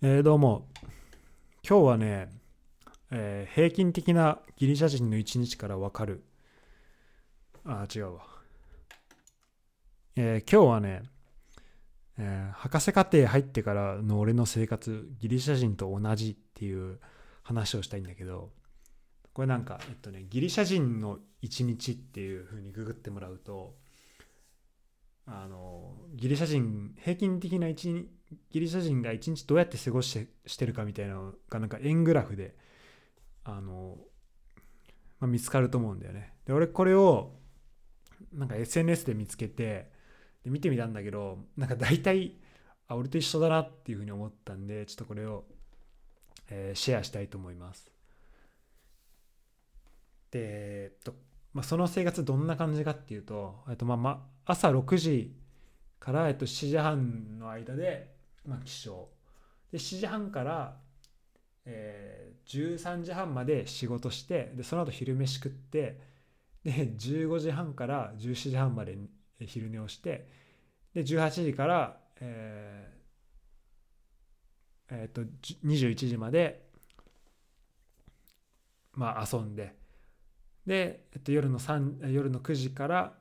えー、どうも。今日はね、えー、平均的なギリシャ人の一日からわかる。あ、違うわ。えー、今日はね、え、博士課程入ってからの俺の生活、ギリシャ人と同じっていう話をしたいんだけど、これなんか、えっとね、ギリシャ人の一日っていう風にググってもらうと、あのギリシャ人平均的な一日ギリシャ人が一日どうやって過ごしてしてるかみたいなのがなんか円グラフであの、まあ、見つかると思うんだよね。で俺これをなんか SNS で見つけてで見てみたんだけどなんか大体あ俺と一緒だなっていうふうに思ったんでちょっとこれを、えー、シェアしたいと思います。で、えっとまあ、その生活どんな感じかっていうと、えっとまあまあ、朝6時から、えっと、7時半の間で、まあ、起床。で7時半から、えー、13時半まで仕事してでその後昼飯食ってで15時半から17時半まで昼寝をしてで18時から、えーえー、と21時まで、まあ、遊んでで、えっと、夜の3夜の9時から、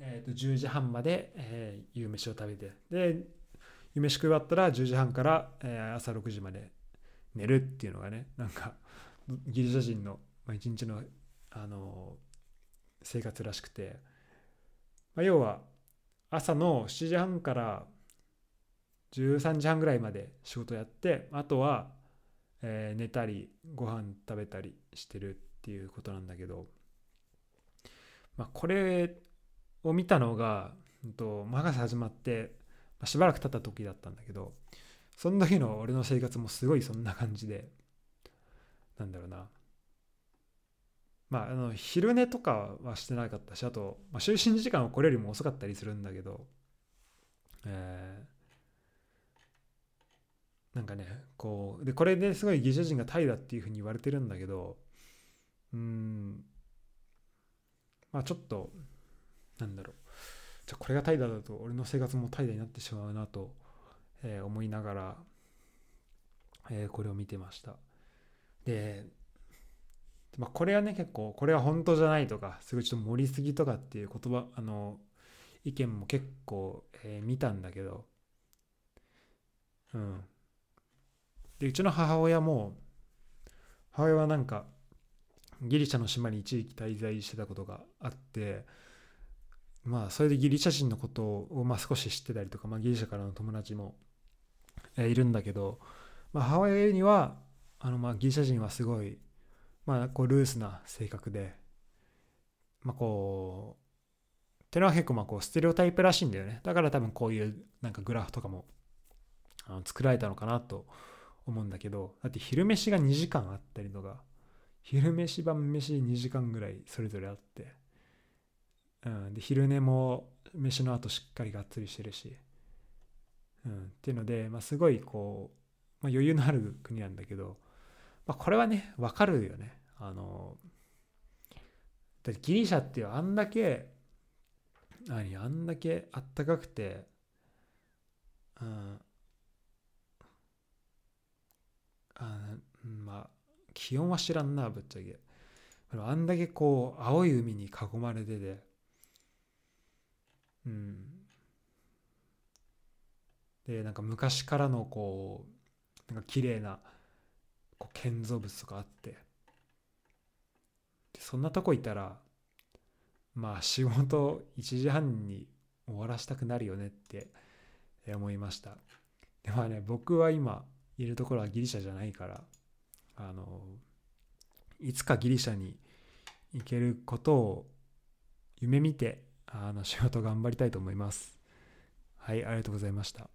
えっと、10時半まで、えー、夕飯を食べて。で夕飯食い終わったら10時半から、えー、朝6時まで寝るっていうのがねなんかギリシャ人の、まあ、一日の、あのー、生活らしくて、まあ、要は朝の7時半から13時半ぐらいまで仕事やってあとはえー、寝たりご飯食べたりしてるっていうことなんだけど、まあ、これを見たのが、うんと、博士始まって、まあ、しばらく経った時だったんだけどその時の俺の生活もすごいそんな感じでなんだろうな。まあ、あの昼寝とかはしてなかったしあと、まあ、就寝時間はこれよりも遅かったりするんだけど、えーなんかねこうでこれですごいギリシャ人がタイだっていうふうに言われてるんだけどうんまあちょっとなんだろう。じゃこれがタイだと俺の生活もタイだになってしまうなと、えー、思いながら、えー、これを見てました。で、まあ、これはね結構これは本当じゃないとかすごいちょっと盛りすぎとかっていう言葉あの意見も結構、えー、見たんだけどうん。でうちの母親も母親はなんかギリシャの島に一時期滞在してたことがあってまあそれでギリシャ人のことをまあ少し知ってたりとか、まあ、ギリシャからの友達もいるんだけど、まあ、母親にはあのまあギリシャ人はすごい、まあ、こうルースな性格で、まあ、こうっていうのは結構まあこうステレオタイプらしいんだよね。だから多分こういうなんかグラフとかもあの作られたのかなと思うんだけどだって昼飯が2時間あったりとか昼飯晩飯2時間ぐらいそれぞれあって、うん、で昼寝も飯の後しっかりがっつりしてるし、うん、っていうので、まあ、すごいこう、まあ、余裕のある国なんだけど、まあ、これはね分かるよね。あのだってギリシャってあんだけ何あんだけあったかくて、うん、あまあ気温は知らんなぶっちゃけ。あんだけこう青い海に囲まれててでなんか昔からのこうなんか綺麗なこう建造物とかあって。そんなとこいたらまあ仕事1時半に終わらしたくなるよねって思いました。でまあね僕は今いるところはギリシャじゃないからあのいつかギリシャに行けることを夢見てあの仕事頑張りたいと思います。はい、ありがとうございました。